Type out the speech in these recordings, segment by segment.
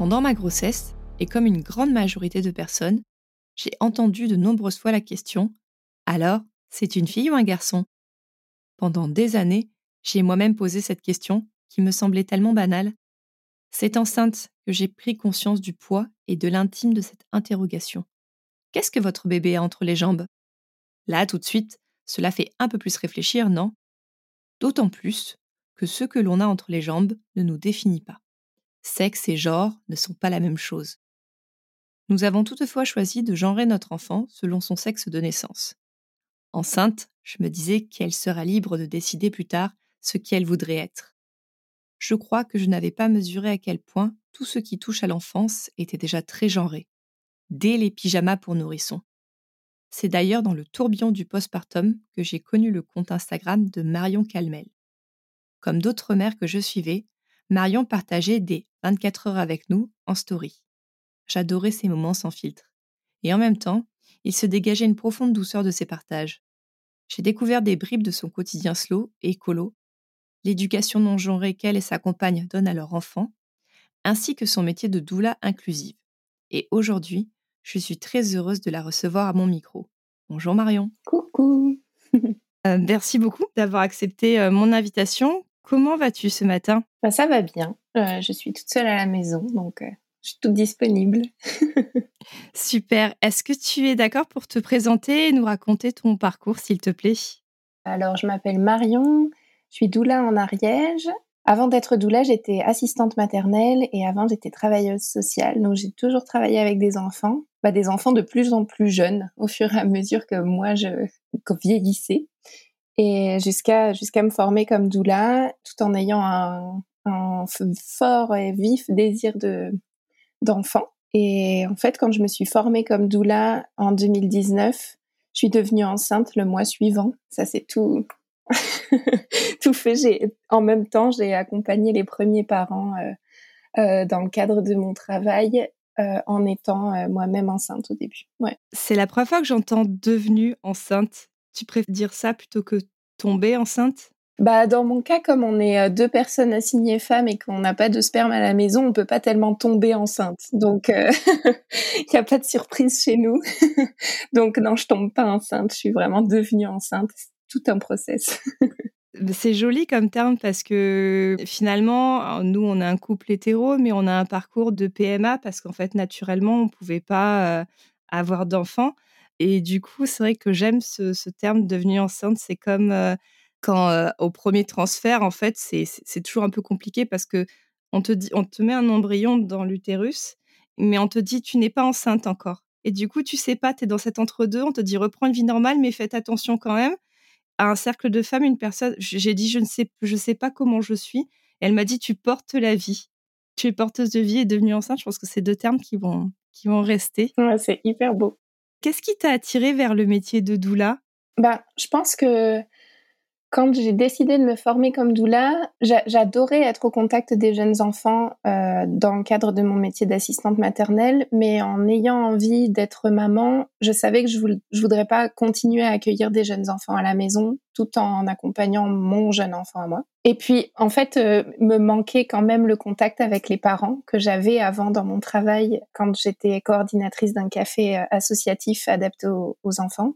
Pendant ma grossesse, et comme une grande majorité de personnes, j'ai entendu de nombreuses fois la question Alors, c'est une fille ou un garçon? Pendant des années, j'ai moi-même posé cette question qui me semblait tellement banale. C'est enceinte que j'ai pris conscience du poids et de l'intime de cette interrogation. Qu'est-ce que votre bébé a entre les jambes? Là, tout de suite, cela fait un peu plus réfléchir, non? D'autant plus que ce que l'on a entre les jambes ne nous définit pas. Sexe et genre ne sont pas la même chose. Nous avons toutefois choisi de genrer notre enfant selon son sexe de naissance. Enceinte, je me disais qu'elle sera libre de décider plus tard ce qu'elle voudrait être. Je crois que je n'avais pas mesuré à quel point tout ce qui touche à l'enfance était déjà très genré, dès les pyjamas pour nourrissons. C'est d'ailleurs dans le tourbillon du postpartum que j'ai connu le compte Instagram de Marion Calmel. Comme d'autres mères que je suivais, Marion partageait des 24 heures avec nous en story. J'adorais ces moments sans filtre. Et en même temps, il se dégageait une profonde douceur de ses partages. J'ai découvert des bribes de son quotidien slow et écolo, l'éducation non genrée qu'elle et sa compagne donnent à leur enfant, ainsi que son métier de doula inclusive. Et aujourd'hui, je suis très heureuse de la recevoir à mon micro. Bonjour Marion. Coucou. Euh, merci beaucoup d'avoir accepté euh, mon invitation. Comment vas-tu ce matin? Bah, Ça va bien. Euh, je suis toute seule à la maison, donc je suis toute disponible. Super. Est-ce que tu es d'accord pour te présenter et nous raconter ton parcours, s'il te plaît? Alors, je m'appelle Marion, je suis doula en Ariège. Avant d'être doula, j'étais assistante maternelle et avant, j'étais travailleuse sociale. Donc, j'ai toujours travaillé avec des enfants, bah, des enfants de plus en plus jeunes au fur et à mesure que moi, je vieillissais. Et jusqu'à jusqu'à me former comme doula, tout en ayant un, un fort et vif désir de d'enfant. Et en fait, quand je me suis formée comme doula en 2019, je suis devenue enceinte le mois suivant. Ça, c'est tout, tout fait. J'ai, en même temps, j'ai accompagné les premiers parents euh, euh, dans le cadre de mon travail euh, en étant moi-même enceinte au début. Ouais. C'est la première fois que j'entends devenue enceinte. Tu préfères dire ça plutôt que tomber enceinte? Bah, dans mon cas, comme on est euh, deux personnes assignées femmes et qu'on n'a pas de sperme à la maison, on peut pas tellement tomber enceinte. Donc, euh, il n'y a pas de surprise chez nous. Donc, non, je tombe pas enceinte. Je suis vraiment devenue enceinte. C'est tout un process. C'est joli comme terme parce que finalement, nous, on a un couple hétéro, mais on a un parcours de PMA parce qu'en fait, naturellement, on ne pouvait pas euh, avoir d'enfants. Et du coup, c'est vrai que j'aime ce, ce, terme devenue enceinte. C'est comme quand au premier transfert, en fait, c'est toujours un peu compliqué parce que on te, dit, on te met un embryon dans l'utérus, mais on te dit tu n'es pas enceinte encore. Et du coup, tu sais pas, tu es dans cet entre-deux, on te dit reprends une vie normale, mais faites attention quand même. À un cercle de femmes, une personne, j'ai dit je ne sais, je sais pas comment je suis. Et elle m'a dit tu portes la vie. Tu es porteuse de vie et devenue enceinte. Je pense que c'est deux termes qui vont, qui vont rester. Ouais, c'est hyper beau. Qu'est-ce qui t'a attiré vers le métier de doula? Bah, Je pense que quand j'ai décidé de me former comme doula, j'adorais être au contact des jeunes enfants euh, dans le cadre de mon métier d'assistante maternelle, mais en ayant envie d'être maman, je savais que je, voudrais pas continuer à accueillir des jeunes enfants à la maison tout en accompagnant mon jeune enfant à moi. Et puis, en fait, euh, me manquait quand même le contact avec les parents que j'avais avant dans mon travail quand j'étais coordinatrice d'un café euh, associatif adapté aux, aux enfants.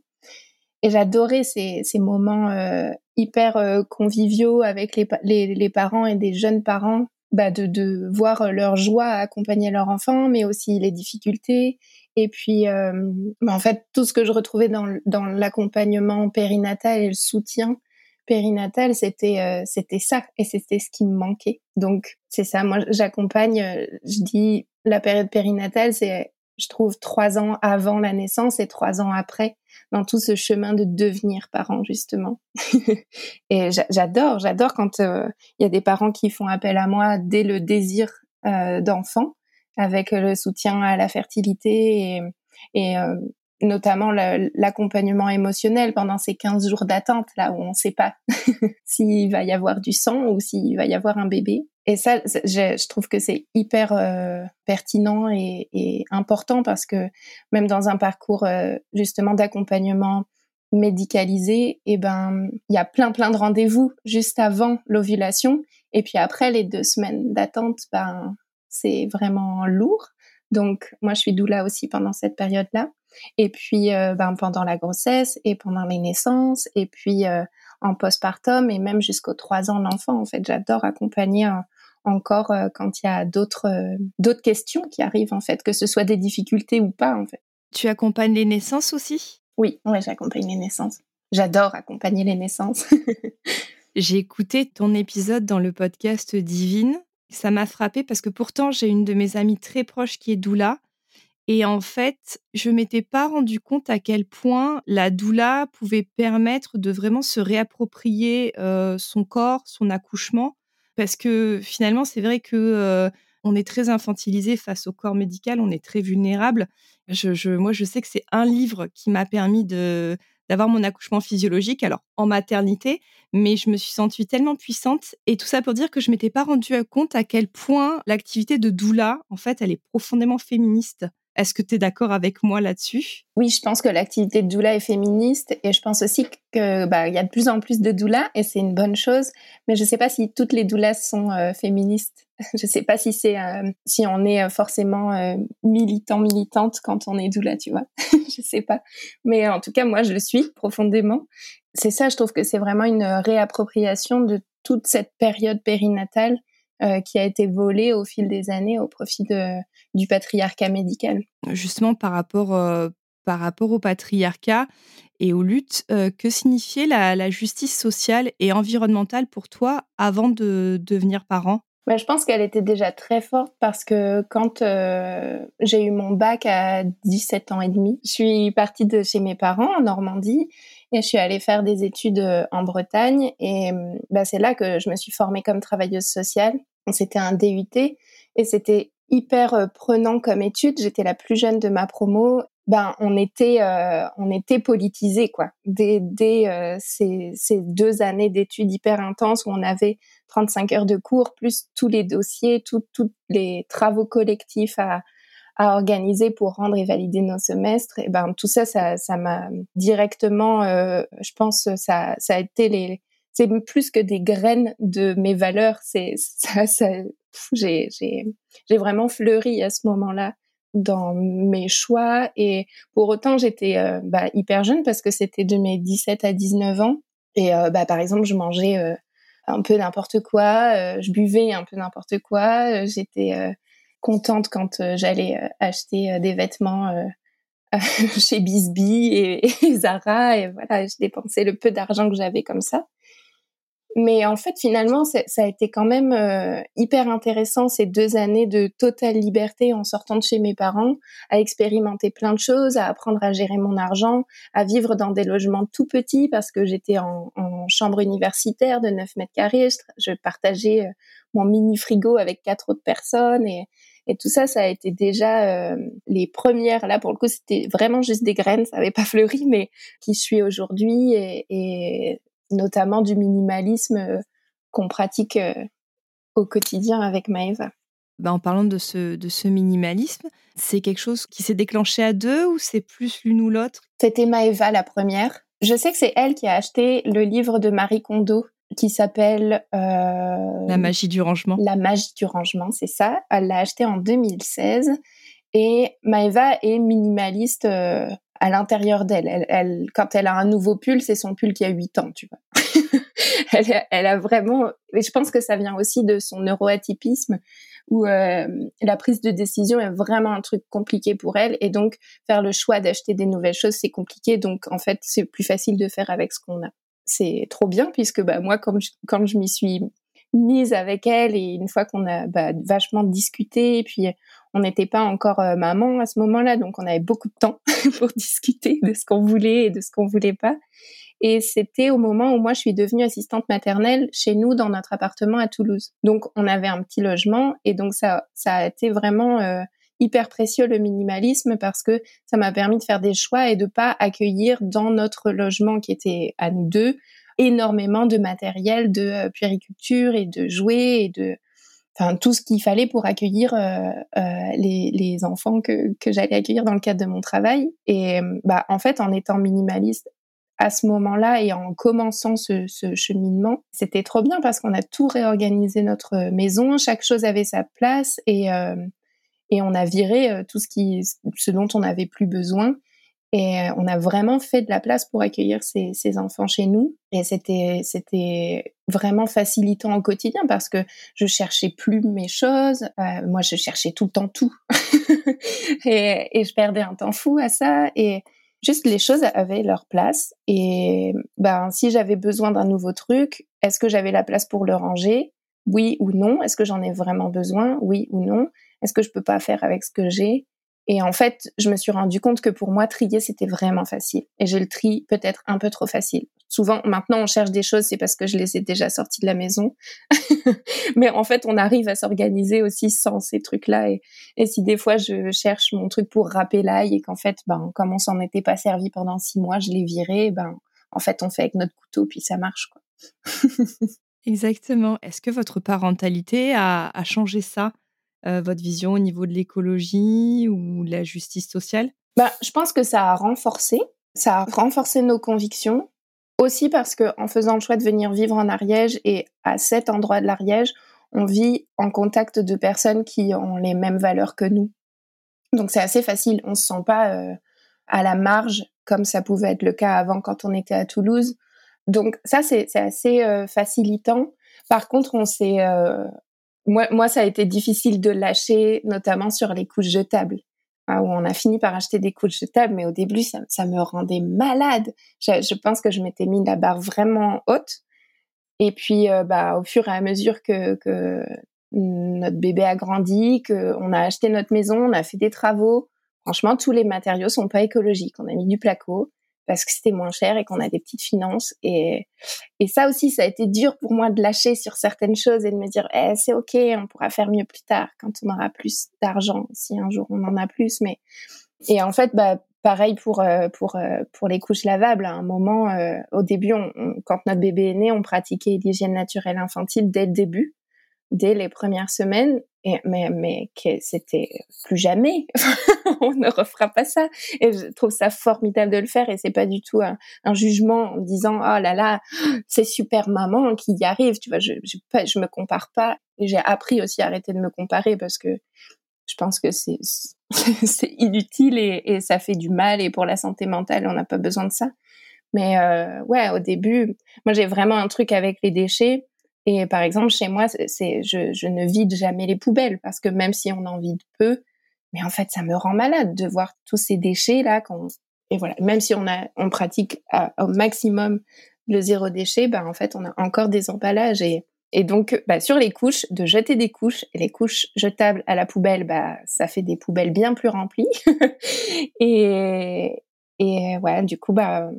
Et j'adorais ces, ces moments euh, hyper euh, conviviaux avec les, les, les, parents et des jeunes parents bah, de, de voir leur joie à accompagner leur enfant, mais aussi les difficultés. Et puis, euh, bah, en fait, tout ce que je retrouvais dans, dans l'accompagnement périnatal et le soutien périnatal, c'était euh, c'était ça et c'était ce qui me manquait. Donc c'est ça. Moi, j'accompagne. Euh, je dis la période périnatale, c'est je trouve trois ans avant la naissance et trois ans après dans tout ce chemin de devenir parent justement. et j'adore, j'adore quand il y a des parents qui font appel à moi dès le désir d'enfant avec le soutien à la fertilité et, et euh, notamment l'accompagnement émotionnel pendant ces 15 jours d'attente, là où on ne sait pas s'il va y avoir du sang ou s'il va y avoir un bébé. Et ça, je, je trouve que c'est hyper euh, pertinent et, et, important parce que même dans un parcours euh, justement d'accompagnement médicalisé, et eh ben il y a plein plein de rendez-vous juste avant l'ovulation et puis après les deux semaines d'attente, ben c'est vraiment lourd. Donc moi je suis doula aussi pendant cette période-là. Et puis euh, ben, pendant la grossesse et pendant les naissances et puis euh, en postpartum et même jusqu'aux trois ans l'enfant. En fait, j'adore accompagner encore quand il y a d'autres d'autres questions qui arrivent en fait, que ce soit des difficultés ou pas en fait. Tu accompagnes les naissances aussi? Oui, ouais, j'accompagne les naissances. J'adore accompagner les naissances. J'ai écouté ton épisode dans le podcast Divine ça m'a frappé parce que pourtant, j'ai une de mes amies très proches qui est doula. Et en fait, je m'étais pas rendu compte à quel point la doula pouvait permettre de vraiment se réapproprier son corps, son accouchement, parce que finalement, c'est vrai que on est très infantilisé face au corps médical, on est très vulnérable. Moi, je sais que c'est un livre qui m'a permis d'avoir mon accouchement physiologique, alors en maternité, mais je me suis sentie tellement puissante et tout ça pour dire que je m'étais pas rendu compte à quel point l'activité de doula, en fait, elle est profondément féministe. Est-ce que tu es d'accord avec moi là-dessus? Oui, je pense que l'activité de doula est féministe et je pense aussi que bah y a de plus en plus de doulas et c'est une bonne chose, mais je sais pas si toutes les doulas sont euh, féministes. Je sais pas si c'est euh, si on est euh, forcément militant militante quand on est doula, tu vois. je sais pas. Mais en tout cas, moi je le suis profondément. C'est ça, je trouve que c'est vraiment une réappropriation de toute cette période périnatale qui a été volée au fil des années au profit de du patriarcat médical. Justement, par rapport, euh, par rapport au patriarcat et aux luttes, euh, que signifiait la, justice sociale et environnementale pour toi avant de devenir parent? Bah, je pense qu'elle était déjà très forte parce que quand euh, j'ai eu mon bac à 17 ans et demi, je suis partie de chez mes parents en Normandie et je suis allée faire des études en Bretagne et bah, c'est là que je me suis formée comme travailleuse sociale. C'était un DUT et c'était hyper euh, prenant comme étude. J'étais la plus jeune de ma promo. Ben, on était, euh, on était politisé quoi. Dès, dès euh, ces, ces, deux années d'études hyper intenses où on avait 35 heures de cours, plus tous les dossiers, tous les travaux collectifs à, à organiser pour rendre et valider nos semestres. Et ben tout ça, ça, ça m'a directement, je pense, ça, ça a été les, c'est plus que des graines de mes valeurs. C'est ça, ça j'ai j'ai vraiment fleuri à ce moment-là dans mes choix et pour autant j'étais euh, bah, hyper jeune parce que c'était de mes 17 à 19 ans et euh, bah, par exemple je mangeais euh, un peu n'importe quoi, je buvais un peu n'importe quoi, j'étais contente quand j'allais acheter des vêtements chez Bisbee et, Zara et voilà je dépensais le peu d'argent que j'avais comme ça mais en fait, finalement, ça a été quand même euh, hyper intéressant ces deux années de totale liberté en sortant de chez mes parents, à expérimenter plein de choses, à apprendre à gérer mon argent, à vivre dans des logements tout petits parce que j'étais en, chambre universitaire de 9 mètres carrés. Je, partageais euh, mon mini frigo avec quatre autres personnes et, et tout ça, ça a été déjà euh, les premières. Là, pour le coup, c'était vraiment juste des graines, ça avait pas fleuri, mais qui suis aujourd'hui et, et notamment du minimalisme euh, qu'on pratique euh, au quotidien avec Maëva. Bah, en parlant de ce, de ce minimalisme, c'est quelque chose qui s'est déclenché à deux ou c'est plus l'une ou l'autre? C'était Maëva la première. Je sais que c'est elle qui a acheté le livre de Marie Kondo qui s'appelle euh, La magie du rangement. La magie du rangement, c'est ça. Elle l'a acheté en 2016 et Maëva est minimaliste à l'intérieur d'elle. Elle, elle, quand elle a un nouveau pull, c'est son pull qui a 8 ans, tu vois. elle, a vraiment, et je pense que ça vient aussi de son neuroatypisme où euh, la prise de décision est vraiment un truc compliqué pour elle et donc faire le choix d'acheter des nouvelles choses c'est compliqué donc en fait c'est plus facile de faire avec ce qu'on a. C'est trop bien puisque bah moi comme quand je m'y suis mise avec elle et une fois qu'on a bah, vachement discuté et puis on n'était pas encore euh, maman à ce moment-là donc on avait beaucoup de temps pour discuter de ce qu'on voulait et de ce qu'on voulait pas et c'était au moment où moi je suis devenue assistante maternelle chez nous dans notre appartement à Toulouse. Donc on avait un petit logement et donc ça ça a été vraiment euh, hyper précieux le minimalisme parce que ça m'a permis de faire des choix et de pas accueillir dans notre logement qui était à nous deux énormément de matériel de euh, puériculture et de jouets et de enfin tout ce qu'il fallait pour accueillir euh, les, les, enfants que, que j'allais accueillir dans le cadre de mon travail. Et bah en fait en étant minimaliste à ce moment-là et en commençant ce, ce cheminement, c'était trop bien parce qu'on a tout réorganisé notre maison, chaque chose avait sa place et euh, et on a viré euh, tout ce dont on n'avait plus besoin. Et euh, on a vraiment fait de la place pour accueillir ces, enfants chez nous. Et c'était c'était vraiment facilitant au quotidien parce que je cherchais plus mes choses, euh, moi je cherchais tout le temps tout. Et, et je perdais un temps fou à ça. Et juste les choses avaient leur place. Et ben si j'avais besoin d'un nouveau truc, est-ce que j'avais la place pour le ranger? Oui ou non? Est-ce que j'en ai vraiment besoin? Oui ou non? Est-ce que je peux pas faire avec ce que j'ai? Et en fait, je me suis rendu compte que pour moi, trier, c'était vraiment facile. Et j'ai le tri peut-être un peu trop facile. Souvent, maintenant, on cherche des choses, c'est parce que je les ai déjà sorties de la maison. Mais en fait, on arrive à s'organiser aussi sans ces trucs-là. Et, si des fois, je cherche mon truc pour râper l'ail et qu'en fait, ben, comme on s'en était pas servi pendant six mois, je l'ai viré, ben, en fait, on fait avec notre couteau, puis ça marche. Exactement. Est-ce que votre parentalité a, a changé ça? Votre vision au niveau de l'écologie ou de la justice sociale? Bah, Je pense que ça a renforcé, ça a renforcé nos convictions, aussi parce que en faisant le choix de venir vivre en Ariège et à cet endroit de l'Ariège, on vit en contact de personnes qui ont les mêmes valeurs que nous. Donc c'est assez facile, on se sent pas euh, à la marge comme ça pouvait être le cas avant quand on était à Toulouse. Donc ça c'est assez euh, facilitant. Par contre, on s'est moi, moi, ça a été difficile de lâcher, notamment sur les couches jetables, hein, où on a fini par acheter des couches jetables, mais au début, ça, me rendait malade. Je, je pense que je m'étais mis la barre vraiment haute. Et puis, euh, bah, au fur et à mesure que, que notre bébé a grandi, qu'on a acheté notre maison, on a fait des travaux. Franchement, tous les matériaux sont pas écologiques. On a mis du placo parce que c'était moins cher et qu'on a des petites finances. Et, et ça aussi, ça a été dur pour moi de lâcher sur certaines choses et de me dire, eh, c'est ok, on pourra faire mieux plus tard quand on aura plus d'argent, si un jour on en a plus. Mais et en fait, bah pareil pour euh, pour euh, pour les couches lavables. À un moment, euh, au début, on, quand notre bébé est né, on pratiquait l'hygiène naturelle infantile dès le début, dès les premières semaines et, mais mais que c'était plus jamais. On ne refera pas ça. Et je trouve ça formidable de le faire et c'est pas du tout un, jugement en disant oh là là c'est super maman qui y arrive. Tu vois je je, je me compare pas. J'ai appris aussi à arrêter de me comparer parce que je pense que c'est c'est inutile et, et, ça fait du mal et pour la santé mentale on n'a pas besoin de ça. Mais euh, ouais au début moi j'ai vraiment un truc avec les déchets et par exemple, chez moi, c'est, je, je ne vide jamais les poubelles parce que même si on en vide peu, mais en fait, ça me rend malade de voir tous ces déchets là. Qu'on... Et voilà, même si on a, on pratique au maximum le zéro déchet, bah en fait, on a encore des emballages et et donc, bah, sur les couches, de jeter des couches et les couches jetables à la poubelle, bah, ça fait des poubelles bien plus remplies. et et ouais, du coup, bah,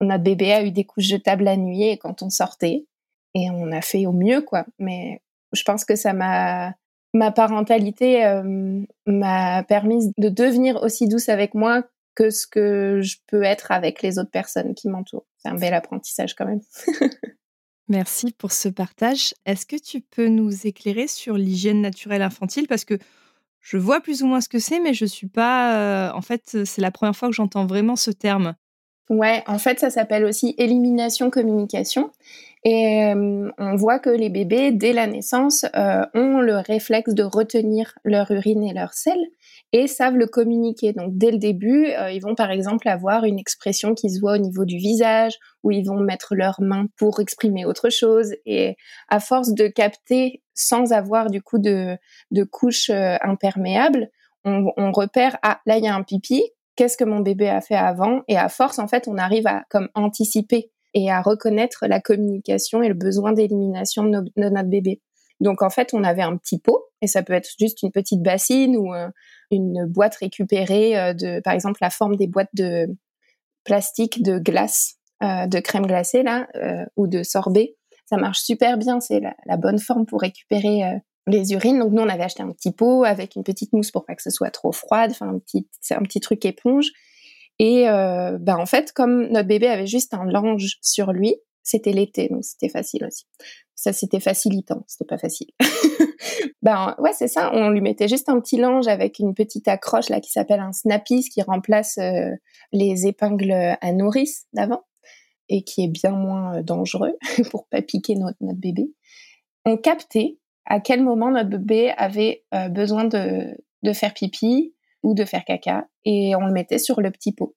notre bébé a eu des couches jetables la nuit et quand on sortait, et on a fait au mieux quoi mais je pense que ça m'a ma parentalité euh, m'a permis de devenir aussi douce avec moi que ce que je peux être avec les autres personnes qui m'entourent c'est un bel apprentissage quand même Merci pour ce partage. Est-ce que tu peux nous éclairer sur l'hygiène naturelle infantile? Parce que je vois plus ou moins ce que c'est, mais je suis pas. Euh, en fait, c'est la première fois que j'entends vraiment ce terme. Ouais, en fait, ça s'appelle aussi élimination communication. Et euh, on voit que les bébés, dès la naissance, euh, ont le réflexe de retenir leur urine et leur sel et savent le communiquer. Donc dès le début, euh, ils vont par exemple avoir une expression qui se voit au niveau du visage, où ils vont mettre leurs mains pour exprimer autre chose. Et à force de capter sans avoir du coup de, de couche imperméable, on, on repère, ah là il y a un pipi, qu'est-ce que mon bébé a fait avant? Et à force, en fait, on arrive à comme anticiper et à reconnaître la communication et le besoin d'élimination de, notre bébé. Donc en fait, on avait un petit pot et ça peut être juste une petite bassine ou euh, une boîte récupérée euh, de, par exemple, la forme des boîtes de plastique de glace, euh, de crème glacée là ou de sorbet. Ça marche super bien, c'est la, bonne forme pour récupérer les urines. Donc nous, on avait acheté un petit pot avec une petite mousse pour pas que ce soit trop froide, enfin un petit, un petit truc éponge. Et euh, ben en fait, comme notre bébé avait juste un linge sur lui, c'était l'été, donc c'était facile aussi. Ça, c'était facilitant, c'était pas facile. ben ouais, c'est ça. On lui mettait juste un petit linge avec une petite accroche là qui s'appelle un snappies qui remplace euh, les épingles à nourrice d'avant et qui est bien moins euh, dangereux pour pas piquer notre, notre bébé. On captait à quel moment notre bébé avait euh, besoin de, de faire pipi, ou de faire caca et on le mettait sur le petit pot.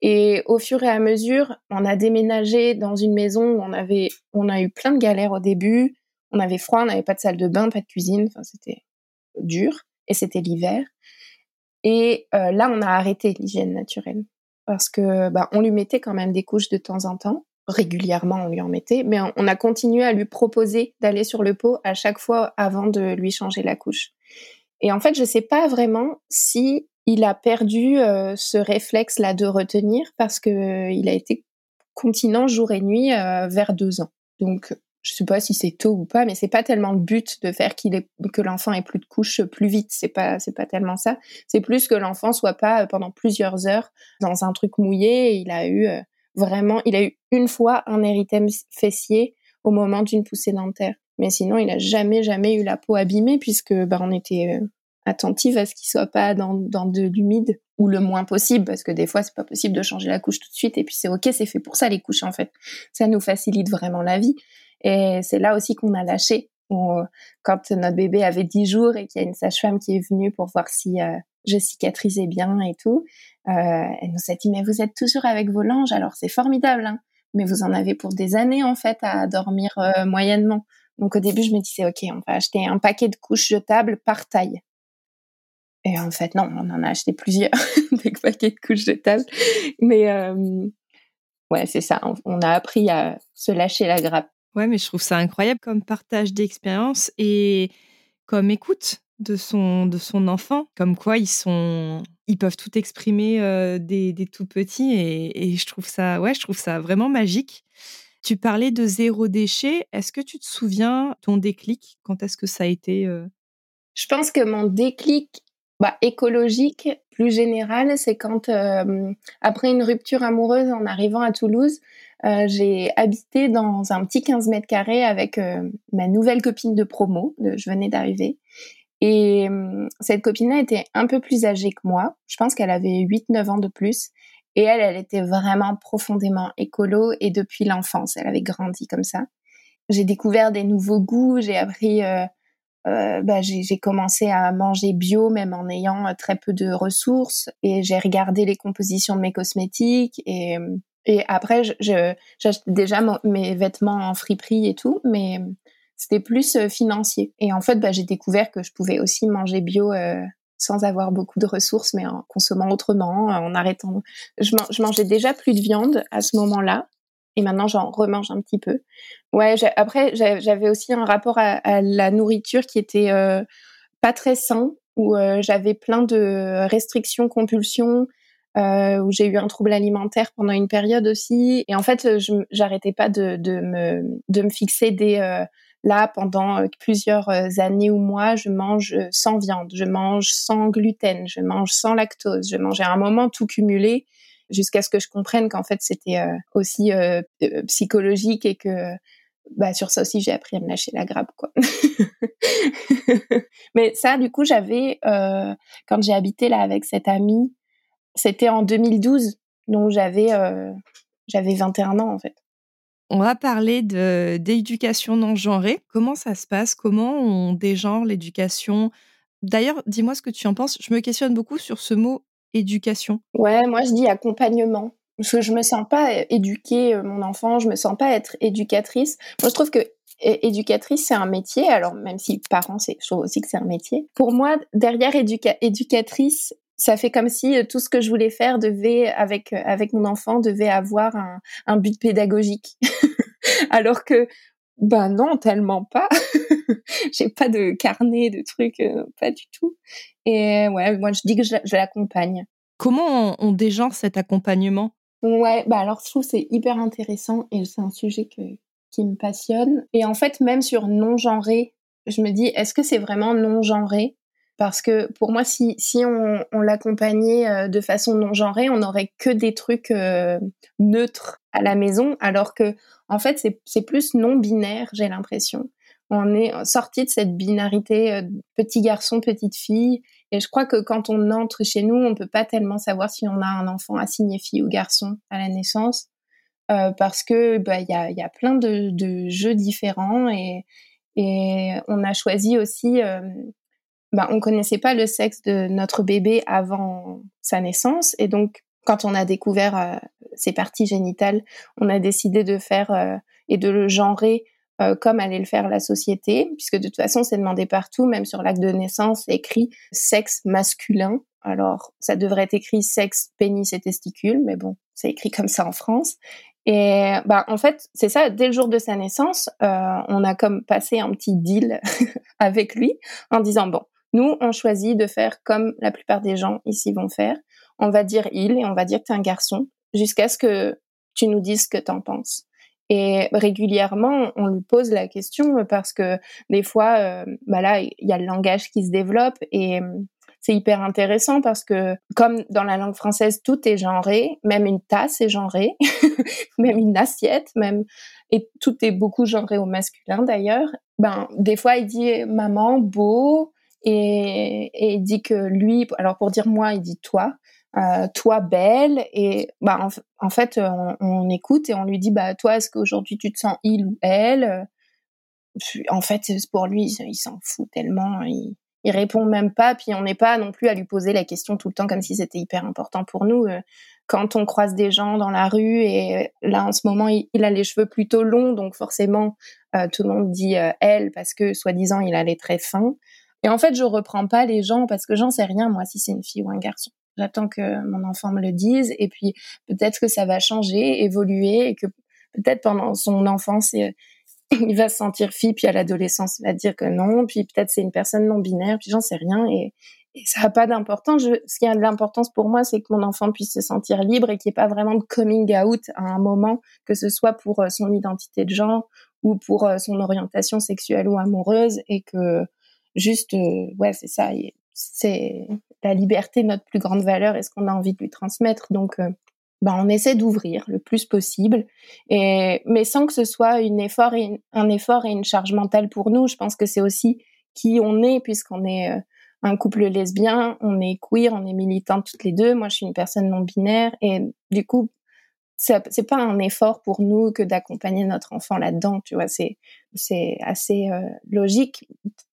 Et au fur et à mesure, on a déménagé dans une maison où on avait, on a eu plein de galères au début. On avait froid, on n'avait pas de salle de bain, pas de cuisine. Enfin, c'était dur et c'était l'hiver. Et euh, là, on a arrêté l'hygiène naturelle parce que bah, on lui mettait quand même des couches de temps en temps. Régulièrement, on lui en mettait, mais on a continué à lui proposer d'aller sur le pot à chaque fois avant de lui changer la couche. Et en fait, je ne sais pas vraiment si il a perdu euh, ce réflexe-là de retenir parce que euh, il a été continent jour et nuit euh, vers deux ans. Donc, je sais pas si c'est tôt ou pas, mais c'est pas tellement le but de faire que l'enfant ait plus de couches plus vite. C'est pas, c'est pas tellement ça. C'est plus que l'enfant soit pas pendant plusieurs heures dans un truc mouillé. il a eu vraiment, il a eu une fois un érythème fessier au moment d'une poussée dentaire. Mais sinon, il a jamais, jamais eu la peau abîmée puisque bah, on était euh, attentive à ce qu'il soit pas dans, dans de l'humide ou le moins possible parce que des fois, c'est pas possible de changer la couche tout de suite. Et puis c'est ok, c'est fait pour ça les couches en fait. Ça nous facilite vraiment la vie. Et c'est là aussi qu'on a lâché. quand notre bébé avait 10 jours et qu'il y a une sage-femme qui est venue pour voir si euh, je cicatrisais bien et tout, euh, elle nous a dit mais vous êtes toujours avec vos langes, alors c'est formidable, hein, mais vous en avez pour des années en fait à dormir euh, moyennement. Donc au début, je me disais, OK, on va acheter un paquet de couches jetables par taille. Et en fait, non, on en a acheté plusieurs, des paquets de couches jetables. Mais euh, ouais, c'est ça, on, a appris à se lâcher la grappe. Ouais, mais je trouve ça incroyable comme partage d'expérience et comme écoute de son, de son enfant, comme quoi ils sont ils peuvent tout exprimer des, des, tout petits et, et, je trouve ça ouais je trouve ça vraiment magique tu parlais de zéro déchet. Est-ce que tu te souviens ton déclic? Quand est-ce que ça a été euh? Je pense que mon déclic bah, écologique, plus général, c'est quand, après une rupture amoureuse en arrivant à Toulouse, j'ai habité dans un petit 15 mètres carrés avec ma nouvelle copine de promo. je venais d'arriver. Et cette copine-là était un peu plus âgée que moi. Je pense qu'elle avait 8-9 ans de plus. Et elle, elle était vraiment profondément écolo et depuis l'enfance, elle avait grandi comme ça. J'ai découvert des nouveaux goûts, j'ai appris, euh, euh, bah, j'ai commencé à manger bio même en ayant euh, très peu de ressources et j'ai regardé les compositions de mes cosmétiques et, et après j'achetais déjà mes vêtements en friperie et tout, mais c'était plus euh, financier. Et en fait, bah, j'ai découvert que je pouvais aussi manger bio euh, sans avoir beaucoup de ressources, mais en consommant autrement, en arrêtant. Je, mangeais déjà plus de viande à ce moment-là, et maintenant j'en remange un petit peu. Ouais, après j'avais aussi un rapport à, la nourriture qui était euh, pas très sain, où euh, j'avais plein de restrictions, compulsions, euh, où j'ai eu un trouble alimentaire pendant une période aussi. Et en fait, j'arrêtais pas de, me, de me fixer des Là, pendant euh, plusieurs euh, années ou mois, je mange euh, sans viande, je mange sans gluten, je mange sans lactose, je mangeais à un moment tout cumulé jusqu'à ce que je comprenne qu'en fait c'était aussi psychologique et que bah sur ça aussi j'ai appris à me lâcher la grappe quoi. Mais ça du coup j'avais quand j'ai habité là avec cette amie, c'était en 2012 donc j'avais j'avais 21 ans en fait. On va parler d'éducation non genrée. Comment ça se passe? Comment on dégenre l'éducation? D'ailleurs, dis-moi ce que tu en penses. Je me questionne beaucoup sur ce mot éducation. Ouais, moi je dis accompagnement. Parce que je me sens pas éduquer euh, mon enfant, je me sens pas être éducatrice. Moi je trouve que éducatrice c'est un métier, alors même si parent c'est, je trouve aussi que c'est un métier. Pour moi, derrière éducatrice, ça fait comme si euh, tout ce que je voulais faire devait, avec, euh, avec mon enfant, devait avoir un, un but pédagogique. Alors que, ben non, tellement pas. J'ai pas de carnet, de trucs, euh, pas du tout. Et ouais, moi je dis que je, l'accompagne. Comment on, on cet accompagnement? Ouais, bah alors je trouve c'est hyper intéressant et c'est un sujet que, qui me passionne. Et en fait, même sur non-genré, je me dis, est-ce que c'est vraiment non-genré? Parce que pour moi, si, si on, on l'accompagnait euh, de façon non genrée, on n'aurait que des trucs euh, neutres à la maison, alors que en fait, c'est plus non binaire, j'ai l'impression. On est sorti de cette binarité euh, petit garçon, petite fille, et je crois que quand on entre chez nous, on peut pas tellement savoir si on a un enfant assigné fille ou garçon à la naissance, parce que bah il y a, y a plein de, de jeux différents et et on a choisi aussi ben, on connaissait pas le sexe de notre bébé avant sa naissance et donc quand on a découvert euh, ses parties génitales, on a décidé de faire euh, et de le genrer euh, comme allait le faire la société, puisque de toute façon c'est demandé partout, même sur l'acte de naissance, écrit sexe masculin. Alors ça devrait être écrit sexe, pénis et testicules, mais bon, c'est écrit comme ça en France. Et bah en fait c'est ça. Dès le jour de sa naissance, on a comme passé un petit deal avec lui en disant bon nous, on choisit de faire comme la plupart des gens ici vont faire. On va dire il et on va dire que tu es un garçon jusqu'à ce que tu nous dises ce que tu en penses. Et régulièrement, on lui pose la question parce que des fois, euh, bah là, il y a le langage qui se développe et euh, c'est hyper intéressant parce que comme dans la langue française, tout est genré, même une tasse est genrée, même une assiette, même et tout est beaucoup genré au masculin d'ailleurs. Ben des fois, il dit maman beau, et, et, il dit que lui, alors pour dire moi, il dit toi, euh, toi belle, et bah en, fait on, écoute et on lui dit bah toi est-ce qu'aujourd'hui tu te sens il ou elle? En fait pour lui il s'en fout tellement, il, il répond même pas, puis on n'est pas non plus à lui poser la question tout le temps comme si c'était hyper important pour nous. Euh, quand on croise des gens dans la rue et là en ce moment il, il a les cheveux plutôt longs, donc forcément euh, tout le monde dit euh, elle parce que soi-disant il a les traits fins. Et en fait, je reprends pas les gens parce que j'en sais rien, moi, si c'est une fille ou un garçon. J'attends que mon enfant me le dise et puis peut-être que ça va changer, évoluer et que peut-être pendant son enfance, euh, il va se sentir fille, puis à l'adolescence, il va dire que non, puis peut-être c'est une personne non binaire, puis j'en sais rien et, ça n'a pas d'importance. Ce qui a de l'importance pour moi, c'est que mon enfant puisse se sentir libre et qu'il n'y ait pas vraiment de coming out à un moment, que ce soit pour euh, son identité de genre ou pour euh, son orientation sexuelle ou amoureuse et que Juste, euh, ouais, c'est ça. C'est la liberté notre plus grande valeur et ce qu'on a envie de lui transmettre. Donc, bah, on essaie d'ouvrir le plus possible, et mais sans que ce soit une effort et un effort et une charge mentale pour nous. Je pense que c'est aussi qui on est puisqu'on est euh, un couple lesbien, on est queer, on est militantes toutes les deux. Moi, je suis une personne non binaire et du coup, c'est pas un effort pour nous que d'accompagner notre enfant là-dedans, tu vois. C'est c'est assez euh, logique.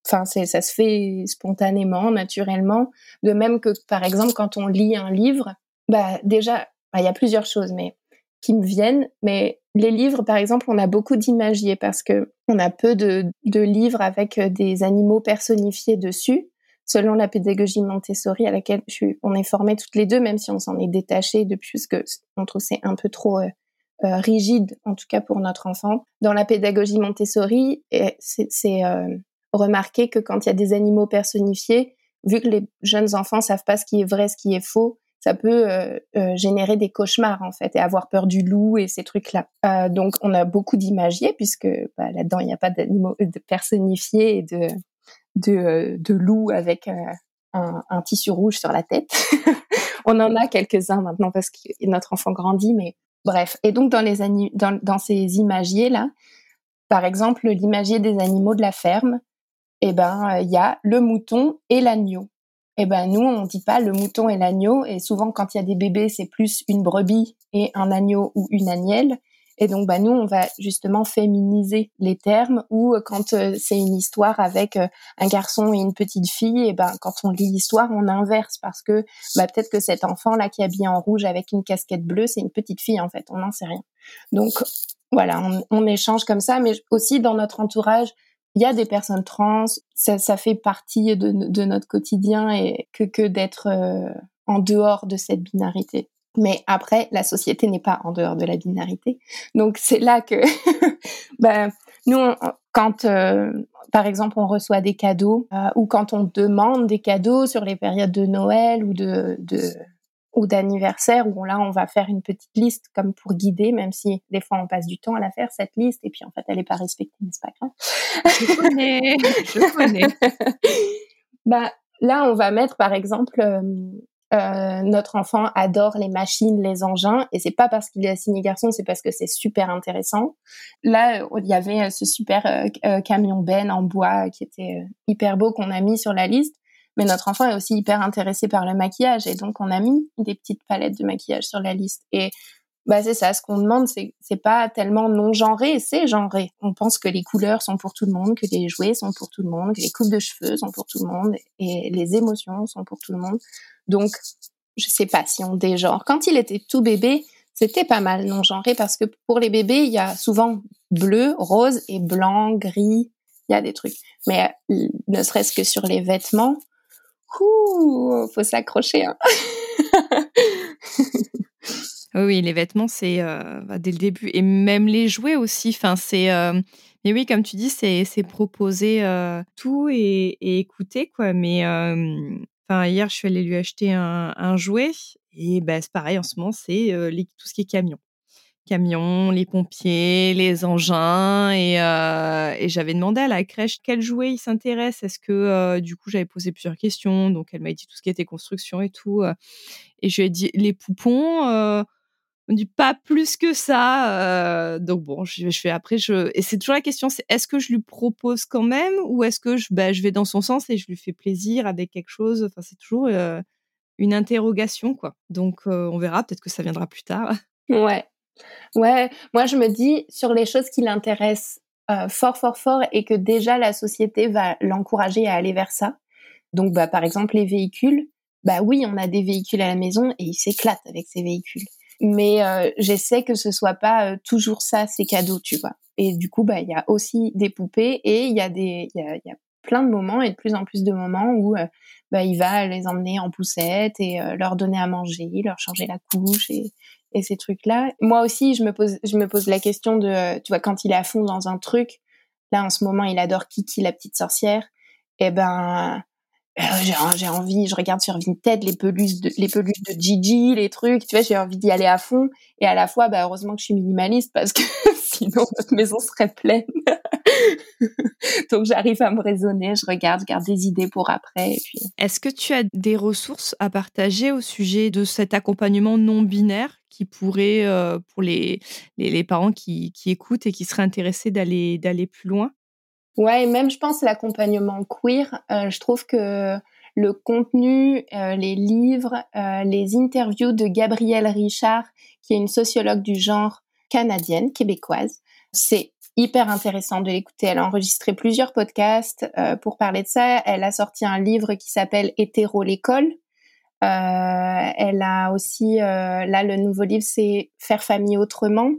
Enfin, c'est ça se fait spontanément, naturellement. De même que par exemple quand on lit un livre, bah déjà, bah, il y a plusieurs choses, mais qui me viennent. Mais les livres, par exemple, on a beaucoup d'imagiers parce que on a peu de, de livres avec euh, des animaux personnifiés dessus selon la pédagogie Montessori à laquelle je suis, on est formés toutes les deux, même si on s'en est détaché depuis, parce que on trouve c'est un peu trop euh, euh, rigide, en tout cas pour notre enfant. Dans la pédagogie Montessori, c'est euh, remarqué que quand il y a des animaux personnifiés, vu que les jeunes enfants savent pas ce qui est vrai, ce qui est faux, ça peut générer des cauchemars en fait et avoir peur du loup et ces trucs-là. donc on a beaucoup d'imagiers puisque bah, là-dedans il n'y a pas d'animaux personnifiés et de de, euh, de loup avec euh, un, tissu rouge sur la tête. on en a quelques-uns maintenant parce que notre enfant grandit, mais bref. Et donc dans les dans, ces imagiers là, par exemple l'imagier des animaux de la ferme, eh ben euh, il y a le mouton et l'agneau. Eh ben nous on dit pas le mouton et l'agneau et souvent quand il y a des bébés c'est plus une brebis et un agneau ou une agnelle. Et donc, bah, nous, on va justement féminiser les termes ou euh, quand euh, c'est une histoire avec euh, un garçon et une petite fille, et ben, quand on lit l'histoire, on inverse parce que bah, peut-être que cet enfant-là qui est habillé en rouge avec une casquette bleue, c'est une petite fille, en fait. On n'en sait rien. Donc, voilà, on, on, échange comme ça, mais aussi dans notre entourage, il y a des personnes trans, ça, ça fait partie de, de, notre quotidien et que, que d'être en dehors de cette binarité. Mais après, la société n'est pas en dehors de la binarité. Donc c'est là que, ben, nous, quand, euh, par exemple, on reçoit des cadeaux euh, ou quand on demande des cadeaux sur les périodes de Noël ou de, de ou d'anniversaire, où là, on va faire une petite liste comme pour guider, même si des fois on passe du temps à la faire, cette liste, et puis en fait, elle n'est pas respectée, mais c'est pas grave. Je connais, je connais. bah, là, on va mettre, par exemple, euh, euh, notre enfant adore les machines, les engins, et c'est pas parce qu'il est assigné garçon, c'est parce que c'est super intéressant. Là, il y avait euh, ce super euh, camion Ben en bois qui était hyper beau qu'on a mis sur la liste, mais notre enfant est aussi hyper intéressé par le maquillage, et donc on a mis des petites palettes de maquillage sur la liste. Et bah c'est ça, ce qu'on demande, c'est c'est pas tellement non genré, c'est genré. On pense que les couleurs sont pour tout le monde, que les jouets sont pour tout le monde, que les coupes de cheveux sont pour tout le monde, et les émotions sont pour tout le monde. Donc, je sais pas si on dégenre. Quand il était tout bébé, c'était pas mal non genré parce que pour les bébés, il y a souvent bleu, rose et blanc, gris. Il y a des trucs. Mais euh, ne serait-ce que sur les vêtements, ouh, faut s'accrocher. Hein. oui, les vêtements, c'est euh, bah, dès le début. Et même les jouets aussi. Enfin, c'est. Euh, mais oui, comme tu dis, c'est proposer tout et, écouter, quoi. Mais hier, je suis allée lui acheter un, jouet et bah, c'est pareil en ce moment, c'est tout ce qui est camion. Camion, les pompiers, les engins. Et, j'avais demandé à la crèche quel jouet il s'intéresse. Est-ce que, du coup, j'avais posé plusieurs questions. Donc, elle m'a dit tout ce qui était construction et tout. et je lui ai dit les poupons on dit pas plus que ça. Euh, donc bon, je, fais après. Je et c'est toujours la question, c'est est-ce que je lui propose quand même ou est-ce que je, bah, je vais dans son sens et je lui fais plaisir avec quelque chose? Enfin, c'est toujours euh, une interrogation quoi. Donc euh, on verra. Peut-être que ça viendra plus tard. Ouais, ouais. Moi, je me dis sur les choses qui l'intéressent fort, fort, fort et que déjà la société va l'encourager à aller vers ça. Donc, bah, par exemple, les véhicules. Bah oui, on a des véhicules à la maison et il s'éclate avec ces véhicules mais euh, j'essaie que ce soit pas euh, toujours ça ces cadeaux, tu vois. Et du coup, bah il y a aussi des poupées et il y a des il y a, plein de moments et de plus en plus de moments où euh, bah il va les emmener en poussette et euh, leur donner à manger, leur changer la couche et et ces trucs là. Moi aussi, je me pose je me pose la question de tu vois quand il est à fond dans un truc, là en ce moment, il adore Kiki la petite sorcière. Et eh ben euh, j'ai envie, je regarde sur Vinted les peluches de, les peluches de Gigi, les trucs, tu vois, j'ai envie d'y aller à fond. Et à la fois, bah, heureusement que je suis minimaliste parce que sinon notre maison serait pleine. Donc j'arrive à me raisonner, je regarde, je garde des idées pour après. Et puis... Est-ce que tu as des ressources à partager au sujet de cet accompagnement non binaire qui pourrait, euh, pour les, les, parents qui, qui écoutent et qui seraient intéressés d'aller plus loin? Ouais, même je pense l'accompagnement queer, euh, je trouve que le contenu, euh, les livres, euh, les interviews de Gabrielle Richard, qui est une sociologue du genre canadienne, québécoise, c'est hyper intéressant de l'écouter. Elle a enregistré plusieurs podcasts pour parler de ça. Elle a sorti un livre qui s'appelle Hétéro l'école. elle a aussi, là, le nouveau livre, c'est Faire famille autrement.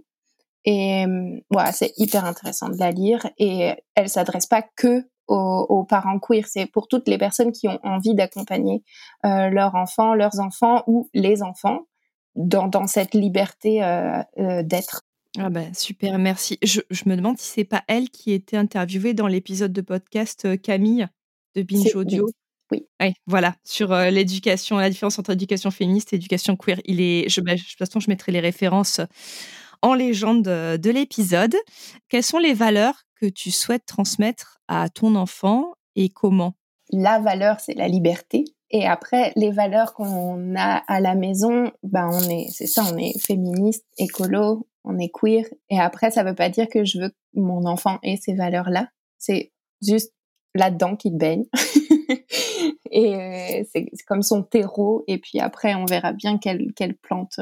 Et voilà, c'est hyper intéressant de la lire. Et elle s'adresse pas que aux, parents queer, c'est pour toutes les personnes qui ont envie d'accompagner euh, leurs enfants, leurs enfants ou les enfants dans, dans cette liberté euh, euh, d'être. Ah ben super, merci. Je, je, me demande si c'est pas elle qui était interviewée dans l'épisode de podcast Camille de Binge Audio. Oui. oui. voilà, sur l'éducation, la différence entre éducation féministe et éducation queer. Il est, je, bah, de toute façon, je mettrai les références en légende de l'épisode. Quelles sont les valeurs que tu souhaites transmettre à ton enfant et comment? La valeur, c'est la liberté. Et après, les valeurs qu'on a à la maison, ben on est, c'est ça, on est féministe, écolo, on est queer. Et après, ça veut pas dire que je veux que mon enfant ait ces valeurs-là. C'est juste là-dedans qu'il baigne. et c'est comme son terreau. Et puis après, on verra bien quelle, quelle plante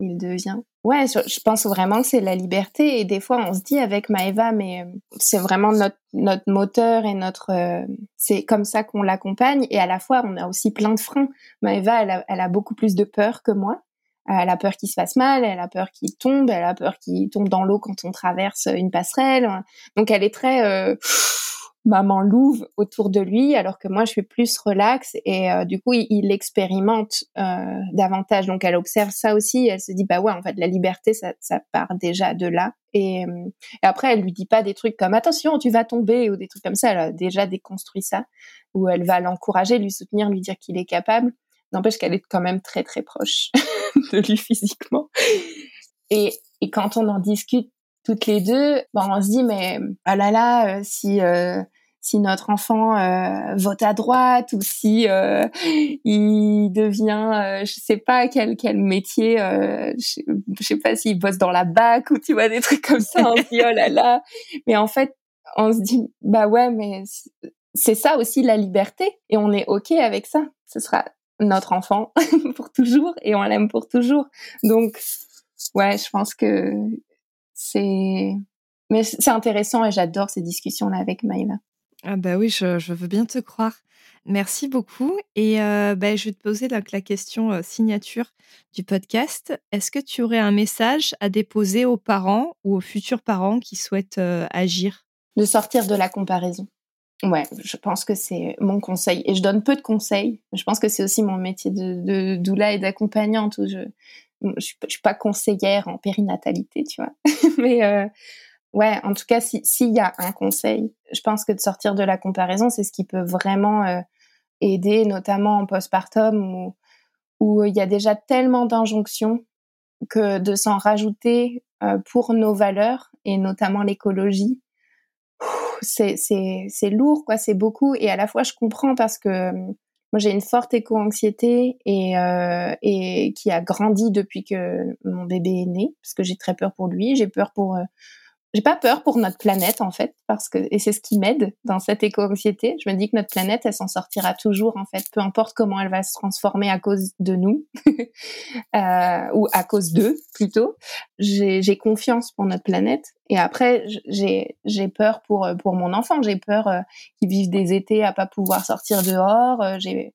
il devient. Ouais, je, pense vraiment que c'est la liberté. Et des fois, on se dit avec Maëva, mais euh, c'est vraiment notre, notre moteur et notre. Euh, c'est comme ça qu'on l'accompagne. Et à la fois, on a aussi plein de freins. Maëva, elle a, elle a beaucoup plus de peur que moi. Elle a peur qu'il se fasse mal, elle a peur qu'il tombe, elle a peur qu'il tombe dans l'eau quand on traverse une passerelle. Donc elle est très euh, maman louve autour de lui, alors que moi je suis plus relax et euh, du coup il, expérimente euh, davantage. Donc elle observe ça aussi, elle se dit bah ouais en fait la liberté ça, ça part déjà de là. Et, euh, après elle lui dit pas des trucs comme attention tu vas tomber ou des trucs comme ça. Elle a déjà déconstruit ça, où elle va l'encourager, lui soutenir, lui dire qu'il est capable. N'empêche qu'elle est quand même très très proche de lui physiquement. Et, et quand on en discute toutes les deux, bon, on se dit mais ah là là, si si notre enfant euh, vote à droite ou si euh, il devient, euh, je sais pas quel quel métier, euh, je, sais pas s'il bosse dans la bac ou tu vois des trucs comme ça, on se dit oh là là. Mais en fait, on se dit bah ouais, mais c'est ça aussi la liberté et on est ok avec ça. Ce sera notre enfant pour toujours et on l'aime pour toujours. Donc ouais, je pense que c'est mais c'est intéressant et j'adore ces discussions là avec Maïva. Ah bah oui, je, veux bien te croire. Merci beaucoup. Et euh, bah, je vais te poser la, la question euh, signature du podcast. Est-ce que tu aurais un message à déposer aux parents ou aux futurs parents qui souhaitent euh, agir? De sortir de la comparaison. Ouais, je pense que c'est mon conseil. Et je donne peu de conseils. Je pense que c'est aussi mon métier de, doula et d'accompagnante je, je, suis, suis pas conseillère en périnatalité, tu vois. Mais ouais, en tout cas, s'il y a un conseil, je pense que de sortir de la comparaison, c'est ce qui peut vraiment euh, aider, notamment en postpartum où, où il y a déjà tellement d'injonctions que de s'en rajouter euh, pour nos valeurs et notamment l'écologie, c'est lourd quoi, c'est beaucoup et à la fois je comprends parce que moi j'ai une forte éco-anxiété et euh, et qui a grandi depuis que mon bébé est né parce que j'ai très peur pour lui, j'ai peur pour j'ai pas peur pour notre planète en fait parce que et c'est ce qui m'aide dans cette éco-anxiété. Je me dis que notre planète elle s'en sortira toujours en fait, peu importe comment elle va se transformer à cause de nous euh, ou à cause d'eux plutôt. J'ai confiance pour notre planète et après j'ai j'ai peur pour pour mon enfant. J'ai peur euh, qu'il vive des étés à pas pouvoir sortir dehors. Euh, j'ai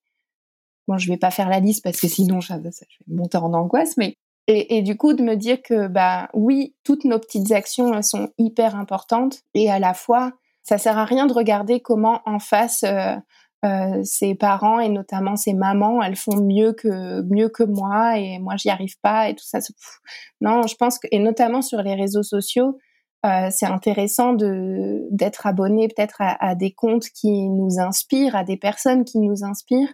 bon je vais pas faire la liste parce que sinon je, je vais monter en angoisse mais et, et, du coup, de me dire que, bah, oui, toutes nos petites actions elles sont hyper importantes et à la fois, ça sert à rien de regarder comment en face euh, euh, ses parents et notamment ses mamans, elles font mieux que mieux que moi et moi j'y arrive pas et tout ça. Non, je pense que et notamment sur les réseaux sociaux, euh, c'est intéressant de d'être abonné peut-être à, à, des comptes qui nous inspirent, à des personnes qui nous inspirent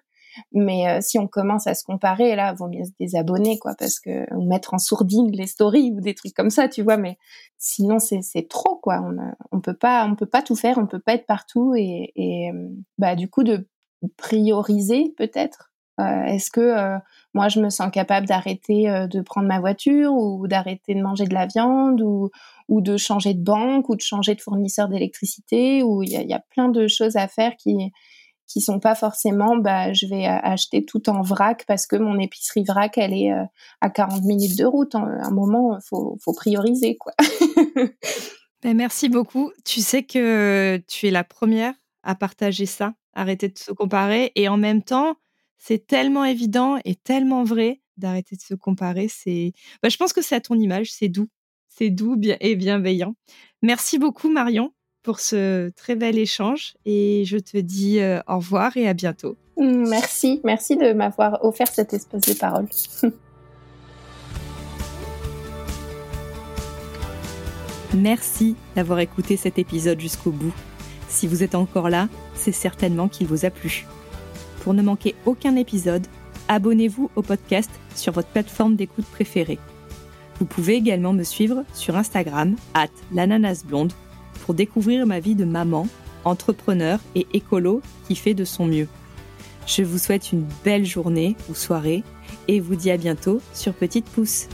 mais euh, si on commence à se comparer, là, vaut mieux se désabonner, quoi, parce que mettre en sourdine les stories ou des trucs comme ça, tu vois. Mais sinon, c'est trop, quoi. On on peut pas on peut pas tout faire, on peut pas être partout et, euh, bah du coup de prioriser peut-être. Euh, Est-ce que moi je me sens capable d'arrêter de prendre ma voiture ou d'arrêter de manger de la viande ou ou de changer de banque ou de changer de fournisseur d'électricité ou il y y a plein de choses à faire qui qui sont pas forcément bah je vais acheter tout en vrac parce que mon épicerie vrac elle est euh, à 40 minutes de route à un moment faut faut prioriser quoi. ben, merci beaucoup. Tu sais que tu es la première à partager ça, arrêter de se comparer et en même temps, c'est tellement évident et tellement vrai d'arrêter de se comparer, c'est bah, je pense que c'est à ton image, c'est doux. C'est doux et bienveillant. Merci beaucoup Marion pour ce très bel échange et je te dis euh, au revoir et à bientôt. Merci, merci de m'avoir offert cet espace de parole. Merci d'avoir écouté cet épisode jusqu'au bout. Si vous êtes encore là, c'est certainement qu'il vous a plu. Pour ne manquer aucun épisode, abonnez-vous au podcast sur votre plateforme d'écoute préférée. Vous pouvez également me suivre sur Instagram, at l'ananasblonde pour découvrir ma vie de maman, entrepreneur et écolo qui fait de son mieux. Je vous souhaite une belle journée ou soirée et vous dis à bientôt sur Petite Pouce.